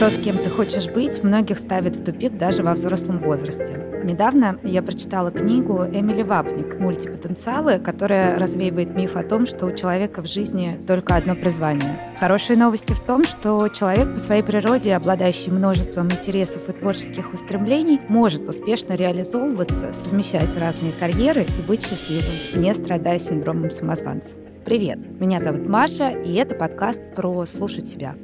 Вопрос, кем ты хочешь быть, многих ставит в тупик даже во взрослом возрасте. Недавно я прочитала книгу Эмили Вапник «Мультипотенциалы», которая развеивает миф о том, что у человека в жизни только одно призвание. Хорошие новости в том, что человек по своей природе, обладающий множеством интересов и творческих устремлений, может успешно реализовываться, совмещать разные карьеры и быть счастливым, не страдая синдромом самозванца. Привет, меня зовут Маша, и это подкаст про «Слушать себя».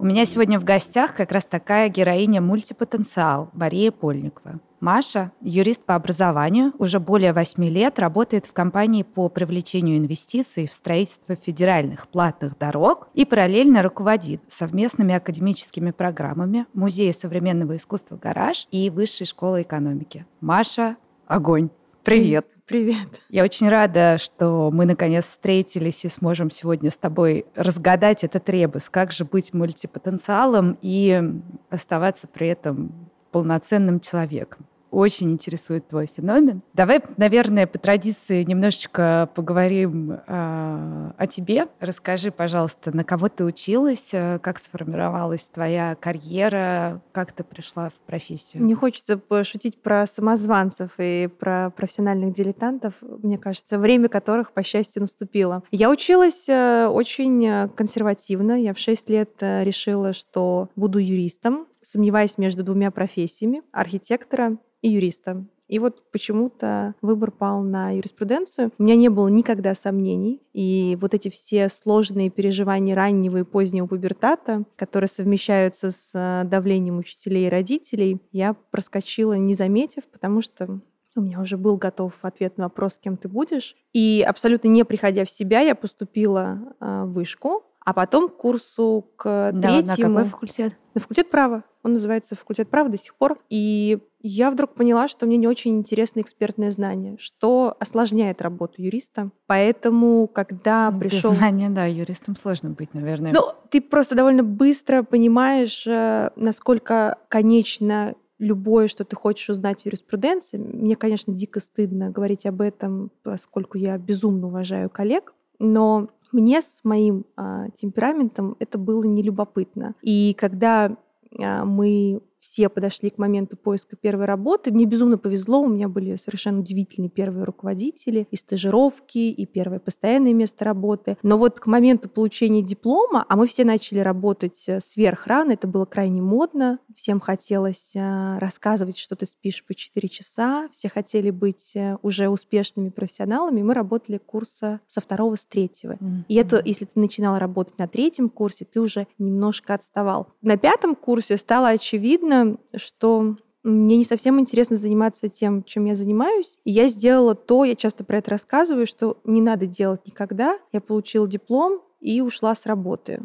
У меня сегодня в гостях как раз такая героиня мультипотенциал Мария Польникова. Маша, юрист по образованию, уже более восьми лет работает в компании по привлечению инвестиций в строительство федеральных платных дорог и параллельно руководит совместными академическими программами Музея современного искусства «Гараж» и Высшей школы экономики. Маша, огонь! Привет! Привет. Я очень рада, что мы наконец встретились и сможем сегодня с тобой разгадать этот ребус. Как же быть мультипотенциалом и оставаться при этом полноценным человеком очень интересует твой феномен. Давай, наверное, по традиции немножечко поговорим э, о тебе. Расскажи, пожалуйста, на кого ты училась, э, как сформировалась твоя карьера, как ты пришла в профессию? Мне хочется пошутить про самозванцев и про профессиональных дилетантов, мне кажется, время которых, по счастью, наступило. Я училась э, очень консервативно. Я в 6 лет э, решила, что буду юристом сомневаясь между двумя профессиями — архитектора и юриста. И вот почему-то выбор пал на юриспруденцию. У меня не было никогда сомнений. И вот эти все сложные переживания раннего и позднего пубертата, которые совмещаются с э, давлением учителей и родителей, я проскочила, не заметив, потому что у меня уже был готов ответ на вопрос, кем ты будешь. И абсолютно не приходя в себя, я поступила э, в вышку, а потом к курсу к да, третьему... На какой факультет? На факультет права. Он называется факультет права до сих пор. И я вдруг поняла, что мне не очень интересно экспертное знание, что осложняет работу юриста. Поэтому, когда Без пришел... знания, да, юристом сложно быть, наверное. Ну, ты просто довольно быстро понимаешь, э, насколько конечно любое, что ты хочешь узнать в юриспруденции. Мне, конечно, дико стыдно говорить об этом, поскольку я безумно уважаю коллег, но мне с моим а, темпераментом это было нелюбопытно. И когда а, мы все подошли к моменту поиска первой работы. Мне безумно повезло, у меня были совершенно удивительные первые руководители, и стажировки, и первое постоянное место работы. Но вот к моменту получения диплома, а мы все начали работать э, сверх рано, это было крайне модно, всем хотелось э, рассказывать, что ты спишь по 4 часа, все хотели быть э, уже успешными профессионалами, мы работали курса со второго, с третьего. Mm-hmm. И это, если ты начинала работать на третьем курсе, ты уже немножко отставал. На пятом курсе стало очевидно, очевидно, что мне не совсем интересно заниматься тем, чем я занимаюсь. И я сделала то, я часто про это рассказываю, что не надо делать никогда. Я получила диплом и ушла с работы,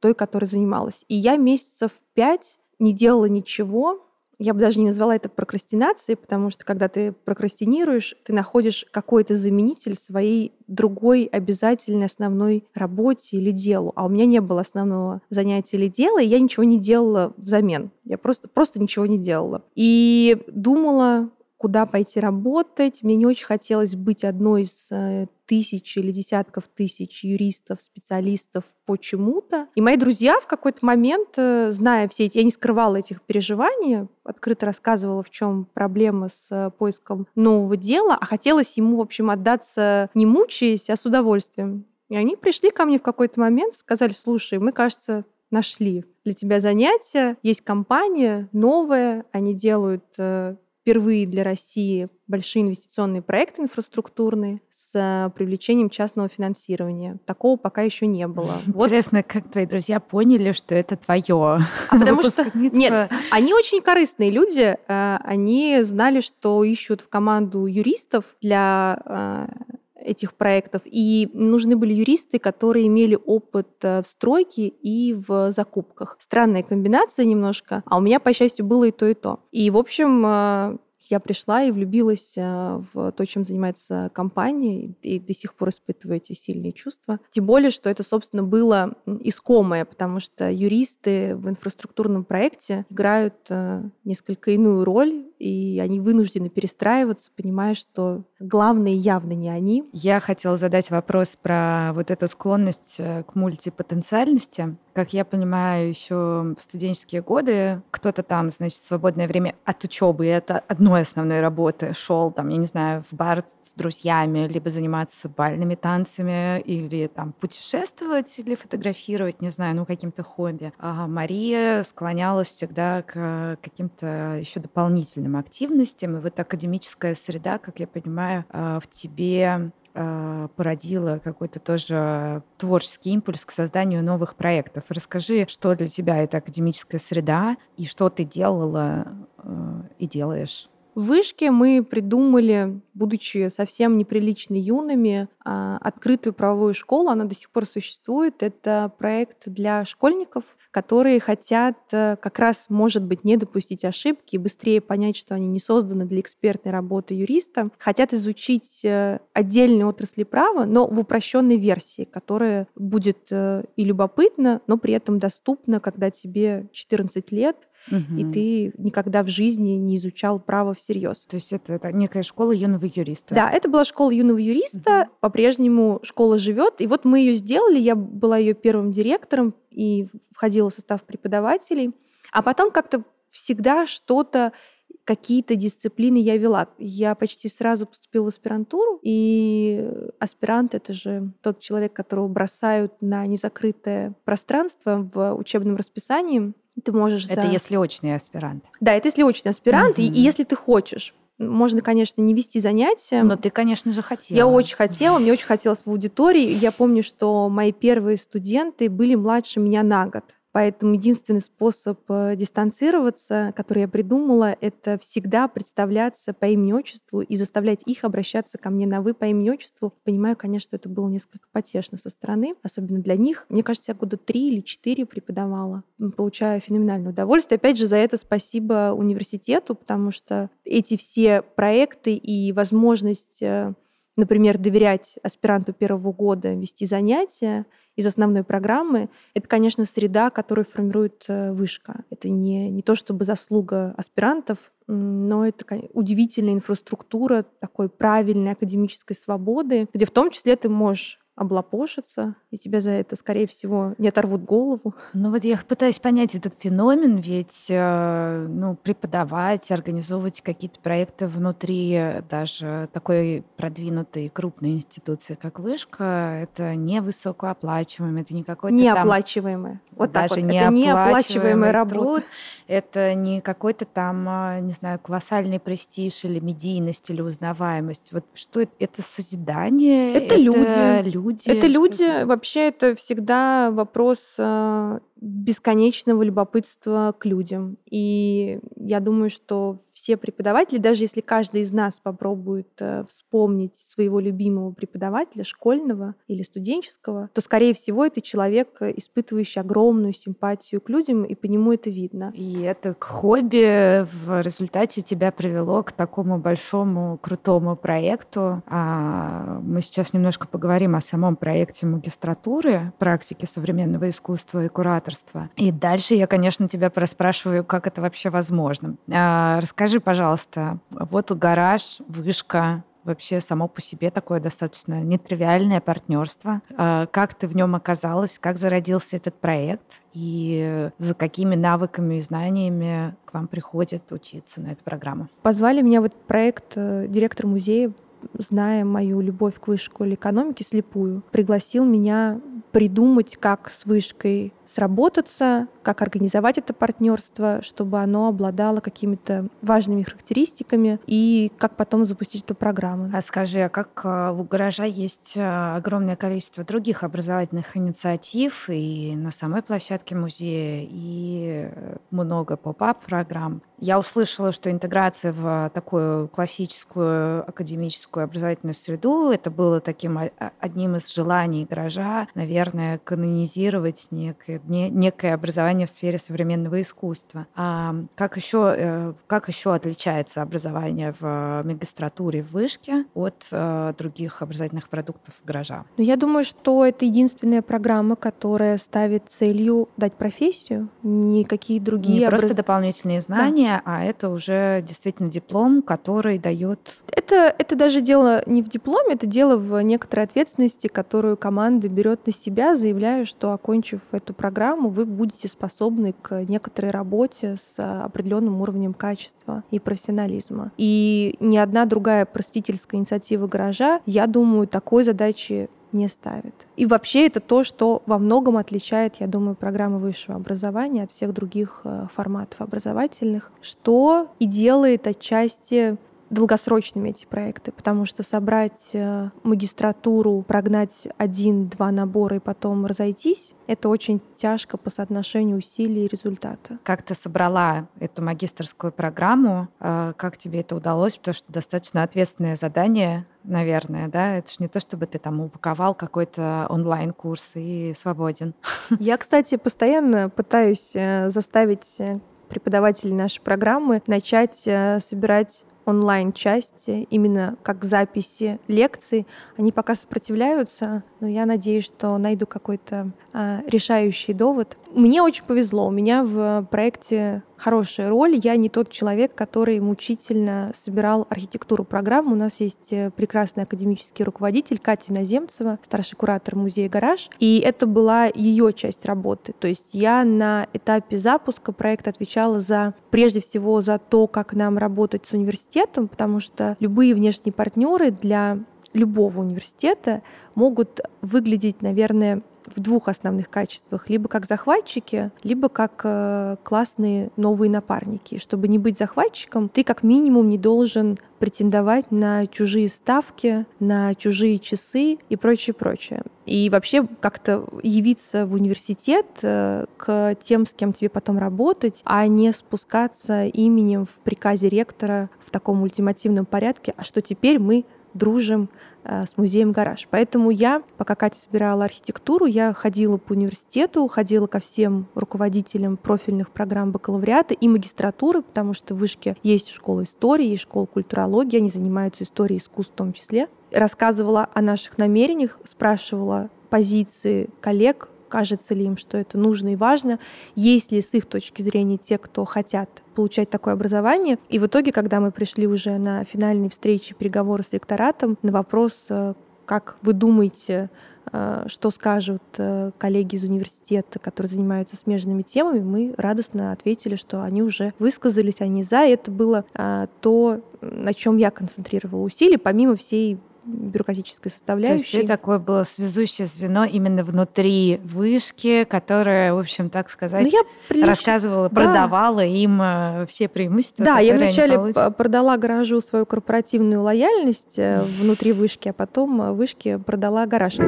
той, которой занималась. И я месяцев пять не делала ничего, я бы даже не назвала это прокрастинацией, потому что когда ты прокрастинируешь, ты находишь какой-то заменитель своей другой обязательной основной работе или делу. А у меня не было основного занятия или дела, и я ничего не делала взамен. Я просто, просто ничего не делала. И думала, куда пойти работать. Мне не очень хотелось быть одной из э, тысяч или десятков тысяч юристов, специалистов по чему-то. И мои друзья в какой-то момент, э, зная все эти, я не скрывала этих переживаний, открыто рассказывала, в чем проблема с э, поиском нового дела, а хотелось ему, в общем, отдаться не мучаясь, а с удовольствием. И они пришли ко мне в какой-то момент, сказали, слушай, мы, кажется, нашли для тебя занятия. Есть компания новая, они делают впервые для России большие инвестиционные проекты инфраструктурные с э, привлечением частного финансирования. Такого пока еще не было. Интересно, вот. как твои друзья поняли, что это твое? А потому что нет, они очень корыстные люди. Э, они знали, что ищут в команду юристов для э, этих проектов. И нужны были юристы, которые имели опыт в стройке и в закупках. Странная комбинация немножко, а у меня, по счастью, было и то, и то. И, в общем, я пришла и влюбилась в то, чем занимается компания, и до сих пор испытываю эти сильные чувства. Тем более, что это, собственно, было искомое, потому что юристы в инфраструктурном проекте играют несколько иную роль, и они вынуждены перестраиваться, понимая, что главное явно не они. Я хотела задать вопрос про вот эту склонность э, к мультипотенциальности. Как я понимаю, еще в студенческие годы кто-то там, значит, свободное время от учебы, это одной основной работы, шел там, я не знаю, в бар с друзьями, либо заниматься бальными танцами, или там путешествовать, или фотографировать, не знаю, ну, каким-то хобби. А Мария склонялась всегда к каким-то еще дополнительным активностям, и вот академическая среда, как я понимаю, а, в тебе а, породила какой-то тоже творческий импульс к созданию новых проектов. Расскажи, что для тебя это академическая среда и что ты делала э, и делаешь. В вышке мы придумали, будучи совсем неприлично юными, а, открытую правовую школу. Она до сих пор существует. Это проект для школьников, которые хотят э, как раз, может быть, не допустить ошибки быстрее понять, что они не созданы для экспертной работы юриста. Хотят изучить э, отдельные отрасли права, но в упрощенной версии, которая будет э, и любопытна, но при этом доступна, когда тебе 14 лет, угу. и ты никогда в жизни не изучал право всерьез. То есть это, это некая школа юного юриста. Да, это была школа юного юриста. Угу. По-прежнему школа живет. И вот мы ее сделали. Я была ее первым директором и входила в состав преподавателей. А потом как-то всегда что-то какие-то дисциплины я вела. Я почти сразу поступила в аспирантуру, и аспирант — это же тот человек, которого бросают на незакрытое пространство в учебном расписании. Ты можешь... Это за... если очный аспирант. Да, это если очный аспирант, mm-hmm. и, и если ты хочешь. Можно, конечно, не вести занятия. Но ты, конечно же, хотела. Я очень хотела, мне очень хотелось в аудитории. Я помню, что мои первые студенты были младше меня на год. Поэтому единственный способ э, дистанцироваться, который я придумала, это всегда представляться по имени-отчеству и заставлять их обращаться ко мне на «вы» по имени-отчеству. Понимаю, конечно, что это было несколько потешно со стороны, особенно для них. Мне кажется, я года три или четыре преподавала, получая феноменальное удовольствие. Опять же, за это спасибо университету, потому что эти все проекты и возможность э, например, доверять аспиранту первого года вести занятия из основной программы, это, конечно, среда, которую формирует э, вышка. Это не, не то чтобы заслуга аспирантов, но это удивительная инфраструктура такой правильной академической свободы, где в том числе ты можешь облапошиться, и тебя за это, скорее всего, не оторвут голову. Ну вот я пытаюсь понять этот феномен, ведь э, ну, преподавать, организовывать какие-то проекты внутри даже такой продвинутой крупной институции, как Вышка, это не высокооплачиваемое, это не какой-то Неоплачиваемое. Вот даже так вот. Это неоплачиваемая работа. Труд, это не какой-то там, а, не знаю, колоссальный престиж или медийность или узнаваемость. Вот что это? Это созидание? Это, это люди. люди. Это люди. Вообще это всегда вопрос а, бесконечного любопытства к людям. И я думаю, что все преподаватели, даже если каждый из нас попробует э, вспомнить своего любимого преподавателя, школьного или студенческого, то, скорее всего, это человек, э, испытывающий огромную симпатию к людям, и по нему это видно. И это хобби в результате тебя привело к такому большому, крутому проекту. А мы сейчас немножко поговорим о самом проекте магистратуры практики современного искусства и кураторства. И дальше я, конечно, тебя проспрашиваю, как это вообще возможно. А, расскажи, Скажи, пожалуйста, вот гараж, вышка, вообще само по себе такое достаточно нетривиальное партнерство. А как ты в нем оказалась? Как зародился этот проект? И за какими навыками и знаниями к вам приходят учиться на эту программу? Позвали меня в этот проект э, директор музея зная мою любовь к высшей школе экономики слепую, пригласил меня придумать, как с вышкой сработаться, как организовать это партнерство, чтобы оно обладало какими-то важными характеристиками и как потом запустить эту программу. А скажи, а как а, у гаража есть а, огромное количество других образовательных инициатив и на самой площадке музея, и э, много поп-ап программ. Я услышала, что интеграция в такую классическую академическую образовательную среду это было таким одним из желаний гаража, наверное, канонизировать некое, некое образование образование в сфере современного искусства. А как еще, э, как еще отличается образование в магистратуре в вышке от э, других образовательных продуктов гаража? Ну, я думаю, что это единственная программа, которая ставит целью дать профессию, никакие другие... Не образ... просто дополнительные знания, да. а это уже действительно диплом, который дает... Это, это даже дело не в дипломе, это дело в некоторой ответственности, которую команда берет на себя, заявляя, что окончив эту программу, вы будете способны к некоторой работе с определенным уровнем качества и профессионализма. И ни одна другая просветительская инициатива гаража, я думаю, такой задачи не ставит. И вообще это то, что во многом отличает, я думаю, программы высшего образования от всех других э, форматов образовательных, что и делает отчасти долгосрочными эти проекты, потому что собрать э, магистратуру, прогнать один-два набора и потом разойтись, это очень тяжко по соотношению усилий и результата. Как ты собрала эту магистрскую программу? Э, как тебе это удалось? Потому что достаточно ответственное задание, наверное, да? Это же не то, чтобы ты там упаковал какой-то онлайн-курс и свободен. Я, кстати, постоянно пытаюсь э, заставить преподавателей нашей программы начать собирать онлайн-части, именно как записи лекций, они пока сопротивляются, но я надеюсь, что найду какой-то а, решающий довод. Мне очень повезло. У меня в проекте хорошая роль. Я не тот человек, который мучительно собирал архитектуру программы. У нас есть э, прекрасный академический руководитель Катя Наземцева, старший куратор музея «Гараж». И это была ее часть работы. То есть я на этапе запуска проекта отвечала за, прежде всего, за то, как нам работать с университетом, потому что любые внешние партнеры для любого университета могут выглядеть, наверное, в двух основных качествах. Либо как захватчики, либо как э, классные новые напарники. Чтобы не быть захватчиком, ты как минимум не должен претендовать на чужие ставки, на чужие часы и прочее, прочее. И вообще как-то явиться в университет э, к тем, с кем тебе потом работать, а не спускаться именем в приказе ректора в таком ультимативном порядке, а что теперь мы дружим э, с музеем «Гараж». Поэтому я, пока Катя собирала архитектуру, я ходила по университету, ходила ко всем руководителям профильных программ бакалавриата и магистратуры, потому что в Вышке есть школа истории, есть школа культурологии, они занимаются историей искусств в том числе. Рассказывала о наших намерениях, спрашивала позиции коллег, кажется ли им, что это нужно и важно, есть ли с их точки зрения те, кто хотят получать такое образование. И в итоге, когда мы пришли уже на финальные встречи, переговоры с ректоратом, на вопрос, э, как вы думаете, э, что скажут э, коллеги из университета, которые занимаются смежными темами, мы радостно ответили, что они уже высказались, они за. И это было то, на чем я концентрировала усилия, помимо всей бюрократической составляющей. То есть ты такое было связующее звено именно внутри вышки, которое, в общем, так сказать, ну, я прилич... рассказывала, да. продавала им э, все преимущества. Да, я вначале продала гаражу свою корпоративную лояльность э, внутри вышки, а потом э, вышке продала гараж.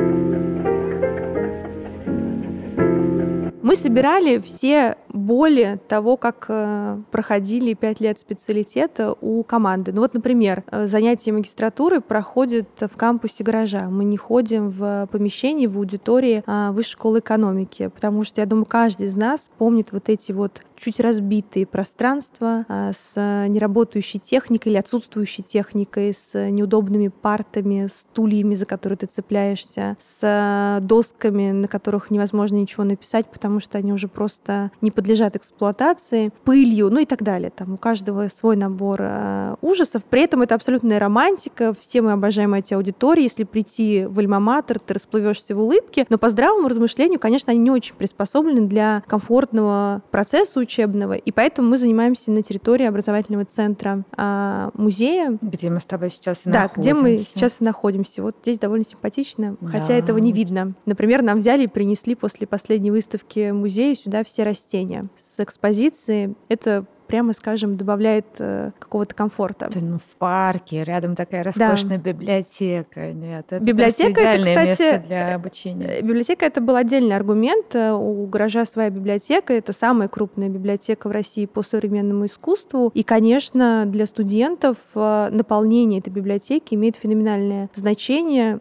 Мы собирали все боли того, как э, проходили пять лет специалитета у команды. Ну вот, например, э, занятия магистратуры проходят в кампусе гаража. Мы не ходим в помещении, в аудитории а, высшей школы экономики, потому что, я думаю, каждый из нас помнит вот эти вот чуть разбитые пространства а, с неработающей техникой или отсутствующей техникой, с неудобными партами, стульями, за которые ты цепляешься, с досками, на которых невозможно ничего написать, потому что они уже просто не подлежат эксплуатации, пылью, ну и так далее. Там у каждого свой набор э, ужасов. При этом это абсолютная романтика. Все мы обожаем эти аудитории. Если прийти в альма-матер, ты расплывешься в улыбке. Но по здравому размышлению, конечно, они не очень приспособлены для комфортного процесса учебного. И поэтому мы занимаемся на территории образовательного центра э, музея. Где мы с тобой сейчас и да, находимся. где мы сейчас и находимся. Вот здесь довольно симпатично, да. хотя этого не видно. Например, нам взяли и принесли после последней выставки музея сюда все растения с экспозицией, это прямо скажем, добавляет э, какого-то комфорта. Ты, ну, в парке, рядом такая роскошная да. библиотека. Нет, это библиотека это, кстати, для обучения. Э, библиотека это был отдельный аргумент. Э, у гаража своя библиотека. Это самая крупная библиотека в России по современному искусству. И, конечно, для студентов э, наполнение этой библиотеки имеет феноменальное значение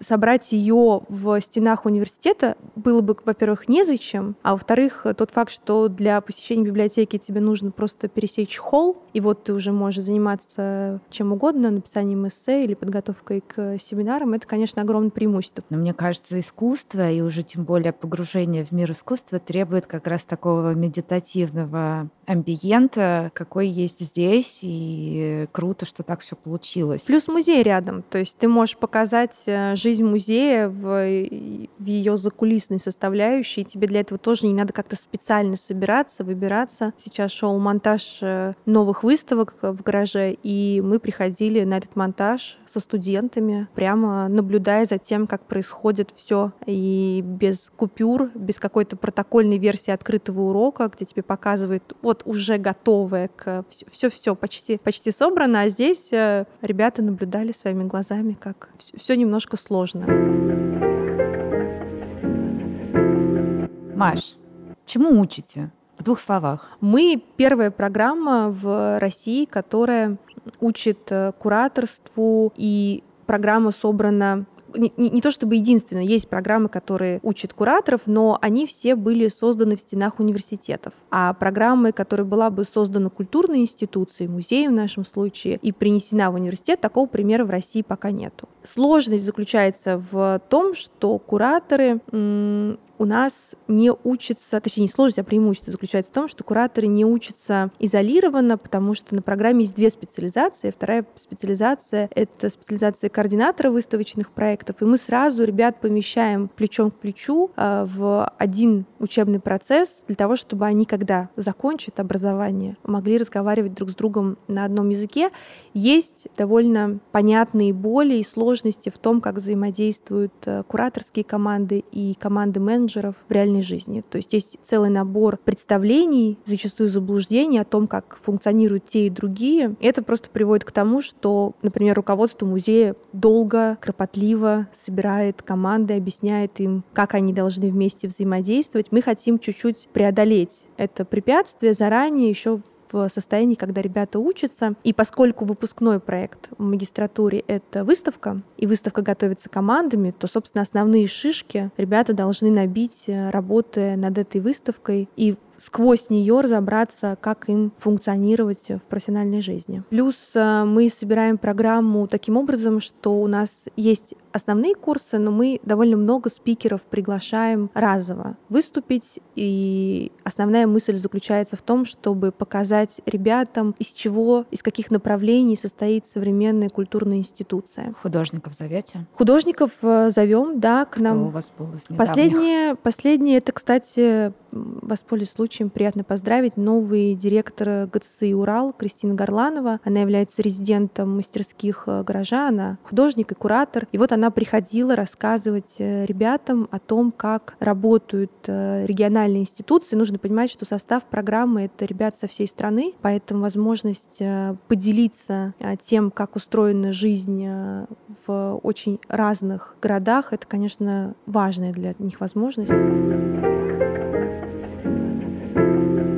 собрать ее в стенах университета было бы, во-первых, незачем, а во-вторых, тот факт, что для посещения библиотеки тебе нужно просто пересечь холл, и вот ты уже можешь заниматься чем угодно, написанием эссе или подготовкой к семинарам, это, конечно, огромное преимущество. Но мне кажется, искусство и уже тем более погружение в мир искусства требует как раз такого медитативного амбиента, какой есть здесь, и круто, что так все получилось. Плюс музей рядом, то есть ты можешь показать э, жизнь музея в, в ее закулисной составляющей, тебе для этого тоже не надо как-то специально собираться, выбираться. Сейчас шел монтаж э, новых выставок в гараже, и мы приходили на этот монтаж со студентами, прямо наблюдая за тем, как происходит все, и без купюр, без какой-то протокольной версии открытого урока, где тебе показывают, вот уже готовое к все-все почти, почти собрано, а здесь э, ребята наблюдали своими глазами, как все немножко сложно. Маш, чему учите? В двух словах. Мы первая программа в России, которая учит э, кураторству, и программа собрана не, не, то чтобы единственное, есть программы, которые учат кураторов, но они все были созданы в стенах университетов. А программы, которая была бы создана культурной институцией, музеем в нашем случае, и принесена в университет, такого примера в России пока нету. Сложность заключается в том, что кураторы у нас не учатся, точнее не сложность, а преимущество заключается в том, что кураторы не учатся изолированно, потому что на программе есть две специализации. Вторая специализация — это специализация координатора выставочных проектов, и мы сразу ребят помещаем плечом к плечу а, в один учебный процесс для того, чтобы они, когда закончат образование, могли разговаривать друг с другом на одном языке. Есть довольно понятные боли и сложности в том, как взаимодействуют э, кураторские команды и команды менеджеров менеджеров в реальной жизни. То есть есть целый набор представлений, зачастую заблуждений о том, как функционируют те и другие. И это просто приводит к тому, что, например, руководство музея долго, кропотливо собирает команды, объясняет им, как они должны вместе взаимодействовать. Мы хотим чуть-чуть преодолеть это препятствие заранее, еще в состоянии, когда ребята учатся. И поскольку выпускной проект в магистратуре — это выставка, и выставка готовится командами, то, собственно, основные шишки ребята должны набить, э, работая над этой выставкой. И сквозь нее разобраться, как им функционировать в профессиональной жизни. Плюс э, мы собираем программу таким образом, что у нас есть основные курсы, но мы довольно много спикеров приглашаем разово выступить. И основная мысль заключается в том, чтобы показать ребятам, из чего, из каких направлений состоит современная культурная институция. Художников зовете? Художников э, зовем, да, к Кто нам. у вас был из последнее, последнее, это, кстати, воспользуюсь случаем, приятно поздравить новый директор ГЦИ «Урал» Кристина Горланова. Она является резидентом мастерских э, гаража, она художник и куратор. И вот она приходила рассказывать э, ребятам о том, как работают э, региональные институции. Нужно понимать, что состав программы — это ребят со всей страны, поэтому возможность поделиться тем, как устроена жизнь в очень разных городах, это, конечно, важная для них возможность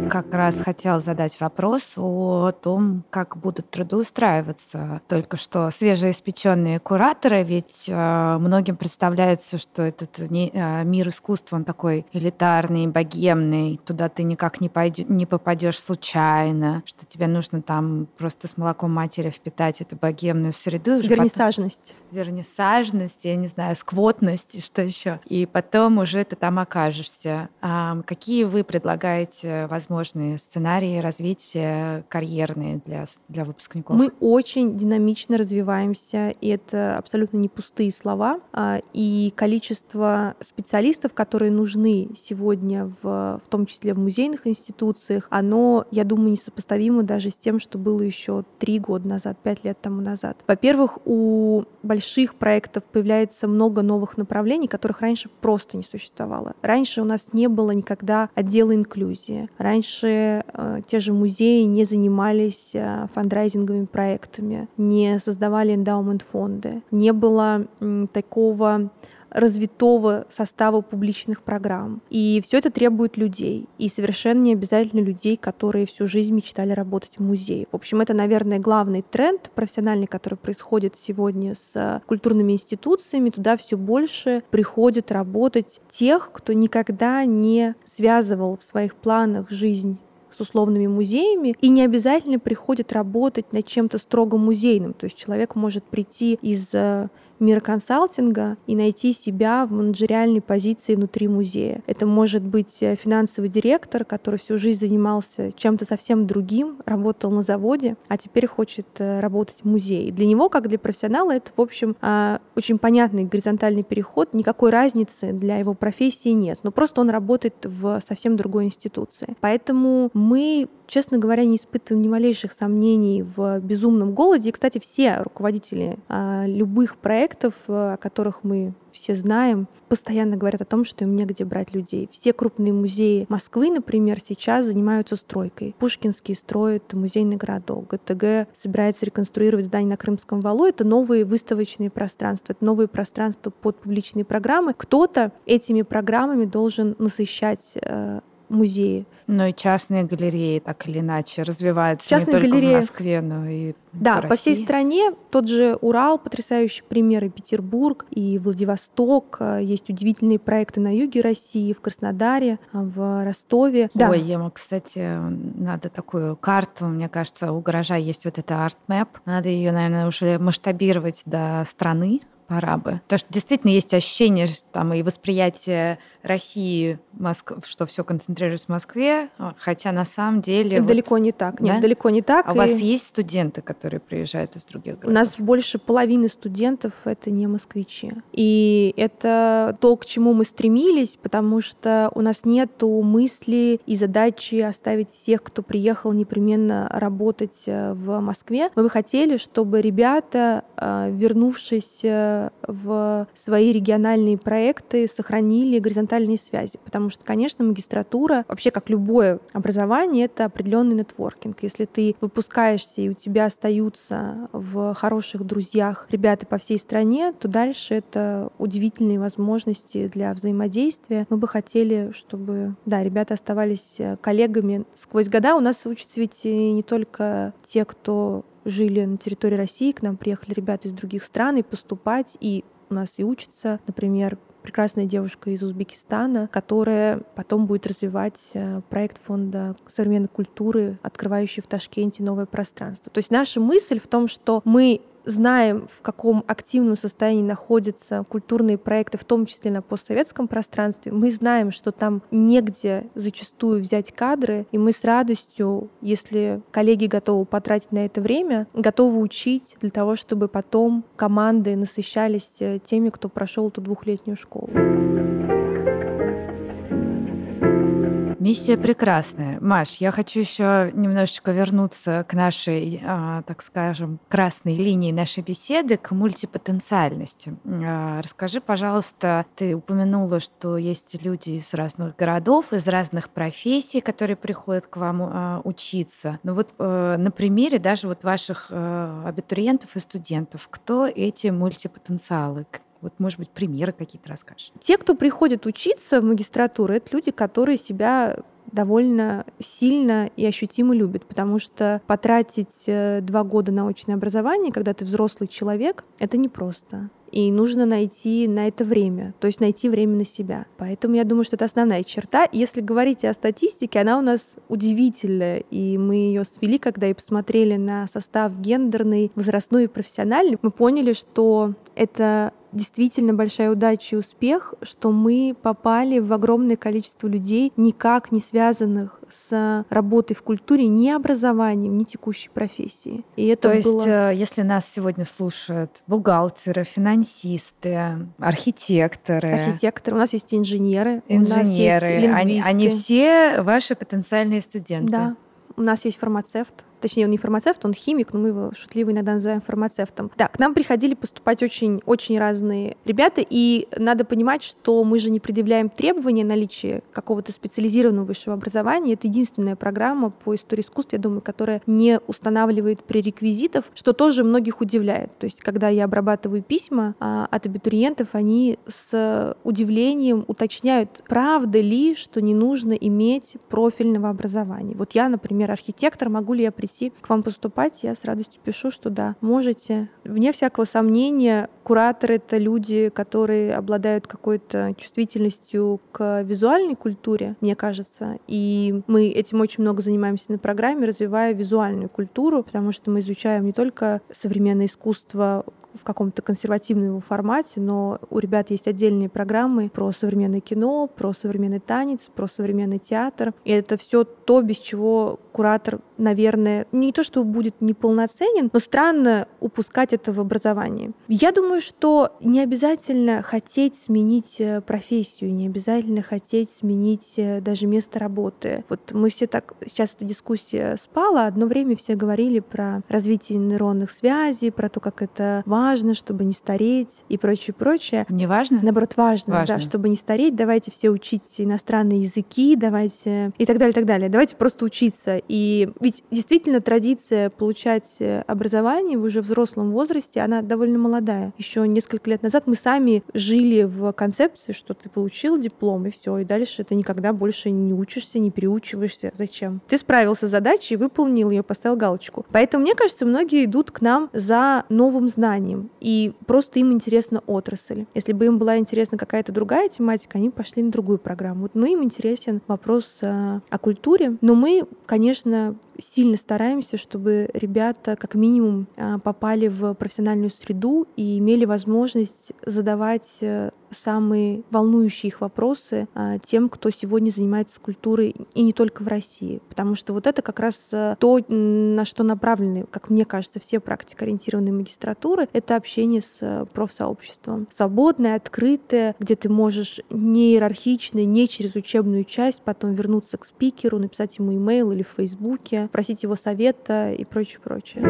как раз хотел задать вопрос о том, как будут трудоустраиваться только что свежеиспеченные кураторы, ведь э, многим представляется, что этот не, э, мир искусства, он такой элитарный, богемный, туда ты никак не, пойдё, не попадешь случайно, что тебе нужно там просто с молоком матери впитать эту богемную среду. Вернисажность. Потом, вернисажность, я не знаю, сквотность, что еще. И потом уже ты там окажешься. А какие вы предлагаете возможности возможные сценарии развития карьерные для, для выпускников? Мы очень динамично развиваемся, и это абсолютно не пустые слова. А, и количество специалистов, которые нужны сегодня, в, в том числе в музейных институциях, оно, я думаю, несопоставимо даже с тем, что было еще три года назад, пять лет тому назад. Во-первых, у больших проектов появляется много новых направлений, которых раньше просто не существовало. Раньше у нас не было никогда отдела инклюзии. Раньше раньше э, те же музеи не занимались э, фандрайзинговыми проектами, не создавали эндаумент фонды, не было такого развитого состава публичных программ. И все это требует людей. И совершенно не обязательно людей, которые всю жизнь мечтали работать в музее. В общем, это, наверное, главный тренд профессиональный, который происходит сегодня с культурными институциями. Туда все больше приходит работать тех, кто никогда не связывал в своих планах жизнь с условными музеями, и не обязательно приходит работать над чем-то строго музейным. То есть человек может прийти из мира консалтинга и найти себя в менеджериальной позиции внутри музея. Это может быть э, финансовый директор, который всю жизнь занимался чем-то совсем другим, работал на заводе, а теперь хочет э, работать в музее. Для него, как для профессионала, это, в общем, а, очень понятный горизонтальный переход. Никакой разницы для его профессии нет. Но просто он работает в совсем другой институции. Поэтому мы честно говоря, не испытываем ни малейших сомнений в безумном голоде. И, кстати, все руководители а, любых проектов, а, о которых мы все знаем, постоянно говорят о том, что им негде брать людей. Все крупные музеи Москвы, например, сейчас занимаются стройкой. Пушкинский строит музейный городок. ГТГ собирается реконструировать здание на Крымском валу. Это новые выставочные пространства, это новые пространства под публичные программы. Кто-то этими программами должен насыщать э, музеи. Но и частные галереи так или иначе развиваются частные не только галереи. в Москве, но и да, по, по всей стране. Тот же Урал, потрясающий пример, и Петербург, и Владивосток. Э, есть удивительные проекты на юге России, в Краснодаре, э, в Ростове. Ой, да. я, кстати, надо такую карту, мне кажется, у гаража есть вот эта арт-мэп. Надо ее, наверное, уже масштабировать до страны, пора бы. Потому что действительно есть ощущение что там и восприятие России, Моск... что все концентрируется в Москве, а, хотя на самом деле... Далеко вот... не так. Нет, да? далеко не так. А и... у вас есть студенты, которые приезжают из других городов? У нас больше половины студентов — это не москвичи. И это то, к чему мы стремились, потому что у нас нет мысли и задачи оставить всех, кто приехал непременно работать э, в Москве. Мы бы хотели, чтобы ребята, э, вернувшись э, в свои региональные проекты сохранили горизонтальные связи, потому что, конечно, магистратура, вообще как любое образование, это определенный нетворкинг. Если ты выпускаешься и у тебя остаются в хороших друзьях ребята по всей стране, то дальше это удивительные возможности для взаимодействия. Мы бы хотели, чтобы, да, ребята оставались коллегами сквозь года. У нас учатся ведь не только те, кто жили на территории России, к нам приехали ребята из других стран и поступать, и у нас и учатся, например, прекрасная девушка из Узбекистана, которая потом будет развивать э, проект фонда современной культуры, открывающий в Ташкенте новое пространство. То есть наша мысль в том, что мы знаем, в каком активном состоянии находятся культурные проекты, в том числе на постсоветском пространстве. Мы знаем, что там негде зачастую взять кадры, и мы с радостью, если коллеги готовы потратить на это время, готовы учить для того, чтобы потом команды насыщались э, теми, кто прошел эту двухлетнюю школу. Миссия прекрасная. Маш, я хочу еще немножечко вернуться к нашей, а, так скажем, красной линии нашей беседы, к мультипотенциальности. А, расскажи, пожалуйста, ты упомянула, что есть люди из разных городов, из разных профессий, которые приходят к вам а, учиться. Но вот э, на примере даже вот ваших э, абитуриентов и студентов, кто эти мультипотенциалы? Вот, может быть, примеры какие-то расскажешь. Те, кто приходит учиться в магистратуру, это люди, которые себя довольно сильно и ощутимо любят, потому что потратить э, два года на очное образование, когда ты взрослый человек, это непросто и нужно найти на это время, то есть найти время на себя. Поэтому я думаю, что это основная черта. Если говорить о статистике, она у нас удивительная, и мы ее свели, когда и посмотрели на состав гендерный, возрастной и профессиональный. Мы поняли, что это действительно большая удача и успех, что мы попали в огромное количество людей, никак не связанных с работой в культуре, ни образованием, ни текущей профессией. И это То есть, э, если нас сегодня слушают бухгалтеры, финансисты, архитекторы... Архитекторы, у нас есть инженеры, инженеры, у нас есть они, они все ваши потенциальные студенты. Да, у нас есть фармацевт, точнее, он не фармацевт, он химик, но мы его шутливо иногда называем фармацевтом. Да, к нам приходили поступать очень-очень разные ребята, и надо понимать, что мы же не предъявляем требования наличия какого-то специализированного высшего образования. Это единственная программа по истории искусств, я думаю, которая не устанавливает пререквизитов, что тоже многих удивляет. То есть, когда я обрабатываю письма а, от абитуриентов, они с удивлением уточняют, правда ли, что не нужно иметь профильного образования. Вот я, например, архитектор, могу ли я прийти к вам поступать? Я с радостью пишу, что да, можете. Вне всякого сомнения, кураторы — это люди, которые обладают какой-то чувствительностью к визуальной культуре, мне кажется. И мы этим очень много занимаемся на программе, развивая визуальную культуру, потому что мы изучаем не только современное искусство в каком-то консервативном его формате, но у ребят есть отдельные программы про современное кино, про современный танец, про современный театр. И это все то, без чего куратор, наверное, не то, что будет неполноценен, но странно упускать это в образовании. Я думаю, что не обязательно хотеть сменить э, профессию, не обязательно хотеть сменить э, даже место работы. Вот мы все так, сейчас эта дискуссия спала, одно время все говорили про развитие нейронных связей, про то, как это важно, чтобы не стареть и прочее, прочее. Не важно? Наоборот, важно, важно. да, чтобы не стареть, давайте все учить иностранные языки, давайте и так далее, и так далее. Давайте просто учиться. И ведь действительно традиция получать э, образование в уже взрослом возрасте, она довольно молодая. Еще несколько лет назад мы сами жили в концепции, что ты получил диплом и все, и дальше ты никогда больше не учишься, не переучиваешься. Зачем? Ты справился с задачей, выполнил ее, поставил галочку. Поэтому, мне кажется, многие идут к нам за новым знанием знанием, и просто им интересна отрасль. Если бы им была интересна какая-то другая тематика, они пошли на другую программу. Но им интересен вопрос э, о культуре. Но мы, конечно, сильно стараемся, чтобы ребята как минимум э, попали в профессиональную среду и имели возможность задавать э, самые волнующие их вопросы а, тем, кто сегодня занимается культурой и не только в России. Потому что вот это как раз э, то, на что направлены, как мне кажется, все практикоориентированные магистратуры, это общение с э, профсообществом. Свободное, открытое, где ты можешь не иерархично, не через учебную часть потом вернуться к спикеру, написать ему имейл или в Фейсбуке, просить его совета и прочее, прочее.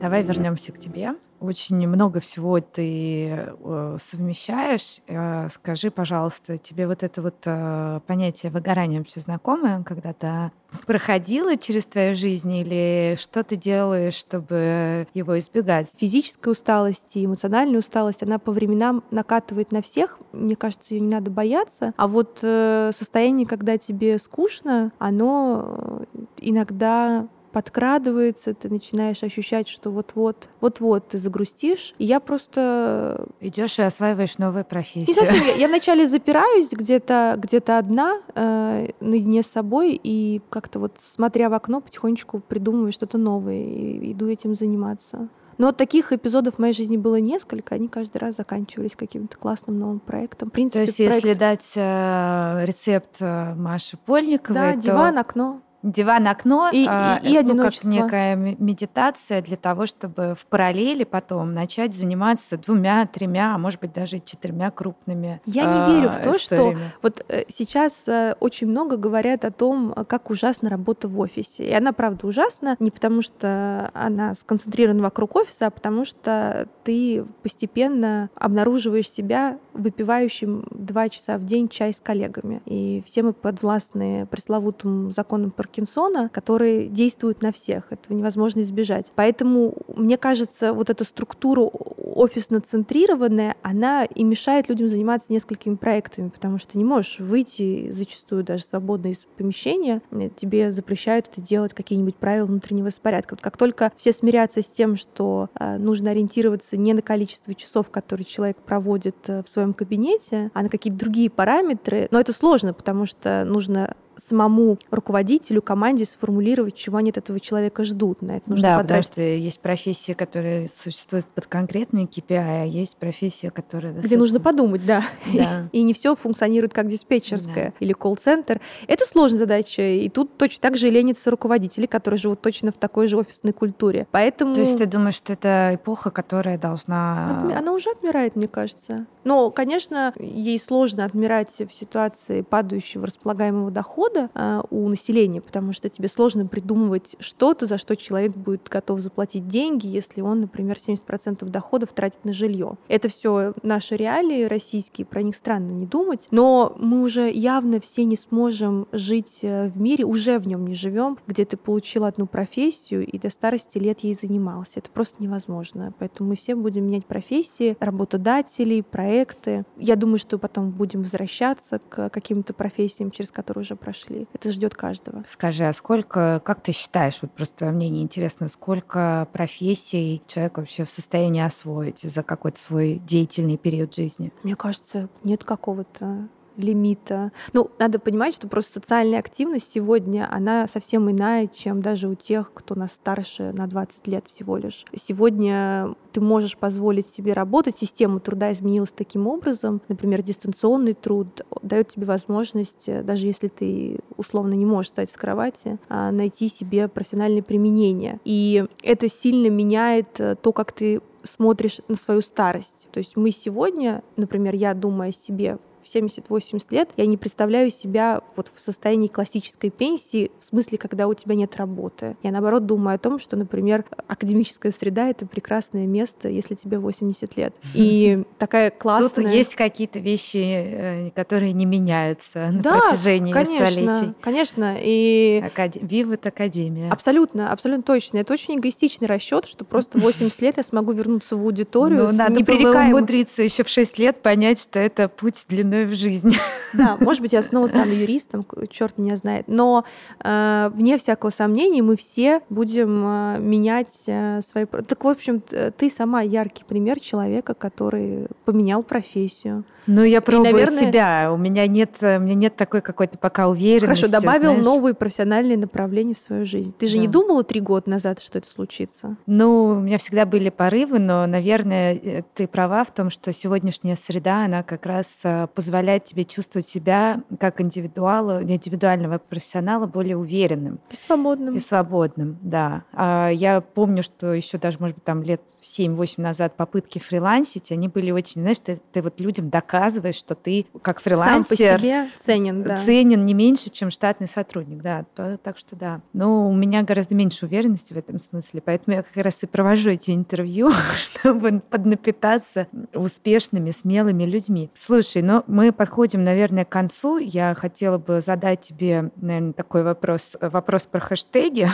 Давай вернемся к тебе. Очень много всего ты э, совмещаешь. Э, скажи, пожалуйста, тебе вот это вот э, понятие выгорания вообще знакомое, когда то проходило через твою жизнь или что ты делаешь, чтобы его избегать? Физическая усталость и эмоциональная усталость, она по временам накатывает на всех. Мне кажется, ее не надо бояться. А вот состояние, когда тебе скучно, оно иногда подкрадывается, ты начинаешь ощущать, что вот-вот, вот-вот ты загрустишь. И я просто... Идешь и осваиваешь новую профессию. Не совсем. Я, я вначале запираюсь где-то где одна, э, наедине с собой, и как-то вот, смотря в окно, потихонечку придумываю что-то новое, и иду этим заниматься. Но таких эпизодов в моей жизни было несколько, они каждый раз заканчивались каким-то классным новым проектом. В принципе, то есть, проект... если дать э, рецепт э, Маши Польниковой, да, то... диван, окно диван, окно и, а, и, и ну, как некая медитация для того, чтобы в параллели потом начать заниматься двумя, тремя, а может быть даже четырьмя крупными. Я не верю в то, историями. что вот э, сейчас э, очень много говорят о том, как ужасна работа в офисе. И она правда ужасна не потому, что она сконцентрирована вокруг офиса, а потому что ты постепенно обнаруживаешь себя выпивающим два часа в день чай с коллегами. И все мы подвластны пресловутым законам Паркинсона, которые действуют на всех. Этого невозможно избежать. Поэтому, мне кажется, вот эта структура офисно-центрированная, она и мешает людям заниматься несколькими проектами, потому что не можешь выйти зачастую даже свободно из помещения, тебе запрещают это делать какие-нибудь правила внутреннего распорядка. Вот как только все смирятся с тем, что э, нужно ориентироваться не на количество часов, которые человек проводит э, в своем кабинете, а на какие-то другие параметры, но это сложно, потому что нужно самому руководителю, команде сформулировать, чего они от этого человека ждут. На это нужно да, потратить. потому что есть профессии, которые существуют под конкретные KPI, а есть профессия, которая достаточно... Где нужно подумать, да. да. И не все функционирует как диспетчерская да. или колл-центр. Это сложная задача, и тут точно так же ленятся руководители, которые живут точно в такой же офисной культуре. Поэтому... То есть ты думаешь, что это эпоха, которая должна... Она уже отмирает, мне кажется. Но, конечно, ей сложно отмирать в ситуации падающего располагаемого дохода, дохода э, у населения, потому что тебе сложно придумывать что-то, за что человек будет готов заплатить деньги, если он, например, 70% доходов тратит на жилье. Это все наши реалии российские, про них странно не думать, но мы уже явно все не сможем жить э, в мире, уже в нем не живем, где ты получил одну профессию и до старости лет ей занимался. Это просто невозможно. Поэтому мы все будем менять профессии, работодателей, проекты. Я думаю, что потом будем возвращаться к каким-то профессиям, через которые уже прошли. Это ждет каждого. Скажи, а сколько, как ты считаешь, вот просто твое мнение интересно, сколько профессий человек вообще в состоянии освоить за какой-то свой деятельный период жизни? Мне кажется, нет какого-то лимита. Ну, надо понимать, что просто социальная активность сегодня, она совсем иная, чем даже у тех, кто нас старше на 20 лет всего лишь. Сегодня ты можешь позволить себе работать, система труда изменилась таким образом, например, дистанционный труд дает тебе возможность, э, даже если ты условно не можешь встать с кровати, а, найти себе профессиональное применение. И это сильно меняет э, то, как ты смотришь на свою старость. То есть мы сегодня, например, я думаю о себе в 70-80 лет я не представляю себя вот в состоянии классической пенсии, в смысле, когда у тебя нет работы. Я, наоборот, думаю о том, что, например, академическая среда — это прекрасное место, если тебе 80 лет. И такая классная... Тут есть какие-то вещи, э, которые не меняются на да, протяжении конечно, столетий. конечно. И... Акад... Виват Академия. Абсолютно, абсолютно точно. Это очень эгоистичный расчет, что просто 80 лет я смогу вернуться в аудиторию ну, с надо непререкаемым... умудриться еще в 6 лет понять, что это путь длиной в жизни. Да, может быть, я снова стану юристом, черт меня знает. Но э, вне всякого сомнения мы все будем э, менять э, свои... Так, в общем, ты сама яркий пример человека, который поменял профессию. Ну, я пробую и, наверное, себя. У меня нет, у меня нет такой какой-то пока уверенности. Хорошо, добавил знаешь. новые профессиональные направления в свою жизнь. Ты же да. не думала три года назад, что это случится? Ну, у меня всегда были порывы, но, наверное, э, ты права в том, что сегодняшняя среда, она как раз э, позволяет тебе чувствовать себя как индивидуала, индивидуального профессионала более уверенным. И свободным. И свободным, да. А я помню, что еще даже, может быть, там лет 7-8 назад попытки фрилансить, они были очень, знаешь, ты, ты вот людям доказываешь, что ты как фрилансер Сам по себе ценен, да. ценен не меньше, чем штатный сотрудник, да. Так что да. Но у меня гораздо меньше уверенности в этом смысле, поэтому я как раз и провожу эти интервью, чтобы поднапитаться успешными, смелыми людьми. Слушай, ну мы подходим, наверное, к концу. Я хотела бы задать тебе, наверное, такой вопрос, вопрос про хэштеги.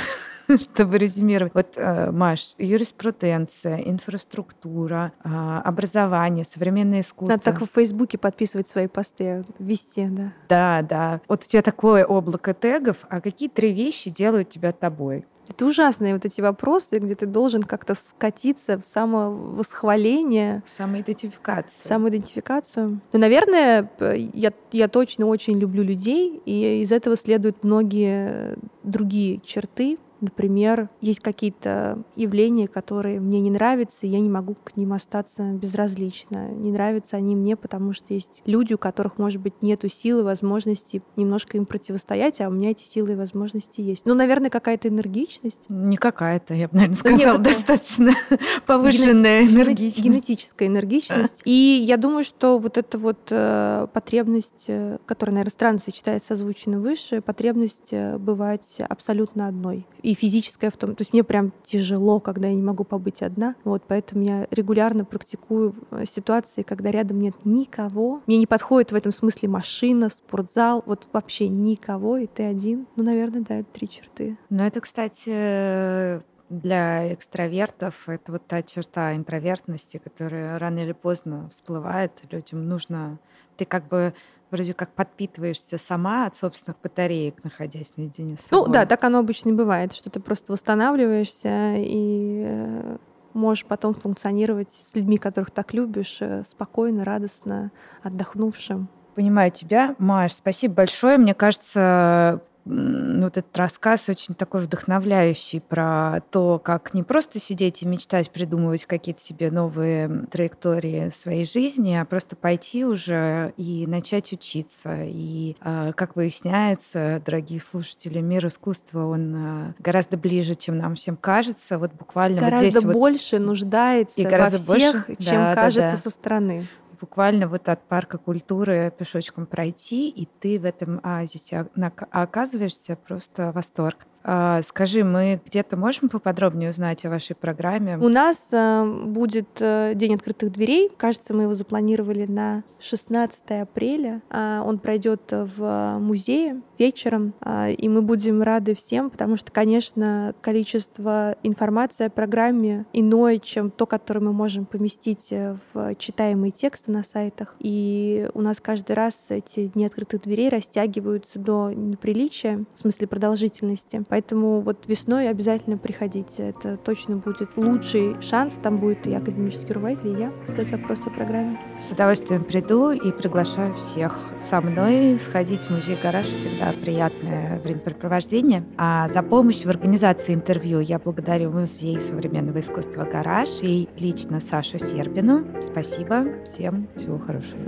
чтобы резюмировать. Вот, э, Маш, юриспруденция, инфраструктура, а, образование, современное искусство. Надо так в Фейсбуке подписывать свои посты, вести, да. Да, да. Вот у тебя такое облако тегов, а какие три вещи делают тебя тобой? Это ужасные вот эти вопросы, где ты должен как-то скатиться в самовосхваление. Самоидентификацию. Самоидентификацию. Ну, наверное, я, я точно очень люблю людей, и из этого следуют многие другие черты, Например, есть какие-то явления, которые мне не нравятся, и я не могу к ним остаться безразлично. Не нравятся они мне, потому что есть люди, у которых, может быть, нету силы, возможности немножко им противостоять, а у меня эти силы и возможности есть. Ну, наверное, какая-то энергичность. Не какая-то, я бы, наверное, сказала, Некоторая... достаточно повышенная энергичность. Генетическая энергичность. И я думаю, что вот эта вот э, потребность, э, которая, наверное, странно сочетается созвучно выше, потребность э, бывать абсолютно одной. И и физическое в том. То есть мне прям тяжело, когда я не могу побыть одна. Вот, поэтому я регулярно практикую э, ситуации, когда рядом нет никого. Мне не подходит в этом смысле машина, спортзал, вот вообще никого, и ты один. Ну, наверное, да, это три черты. Ну, это, кстати, для экстравертов это вот та черта интровертности, которая рано или поздно всплывает. Людям нужно... Ты как бы вроде как подпитываешься сама от собственных батареек, находясь наедине с собой. Ну да, так оно обычно и бывает, что ты просто восстанавливаешься и э, можешь потом функционировать с людьми, которых так любишь, э, спокойно, радостно, отдохнувшим. Понимаю тебя, Маш. Спасибо большое. Мне кажется, вот этот рассказ очень такой вдохновляющий про то, как не просто сидеть и мечтать, придумывать какие-то себе новые траектории своей жизни, а просто пойти уже и начать учиться. И, а, как выясняется, дорогие слушатели, мир искусства, он а, гораздо ближе, чем нам всем кажется. Вот буквально гораздо вот здесь больше вот... нуждается и гораздо во всех, больше? чем да, кажется да, да. со стороны буквально вот от парка культуры пешочком пройти, и ты в этом оазисе оказываешься просто восторг. А, скажи, мы где-то можем поподробнее узнать о вашей программе? У нас э, будет э, День открытых дверей. Кажется, мы его запланировали на 16 апреля. А, он пройдет в музее вечером, а, и мы будем рады всем, потому что, конечно, количество информации о программе иное, чем то, которое мы можем поместить э, в читаемые тексты на сайтах. И у нас каждый раз эти дни открытых дверей растягиваются до неприличия, в смысле продолжительности. Поэтому вот весной обязательно приходите. Это точно будет лучший шанс. Там будет и академический руководитель, и я задать вопросы о программе. С удовольствием приду и приглашаю всех со мной сходить в музей «Гараж». Всегда приятное времяпрепровождение. А за помощь в организации интервью я благодарю Музей современного искусства «Гараж» и лично Сашу Сербину. Спасибо. Всем всего хорошего.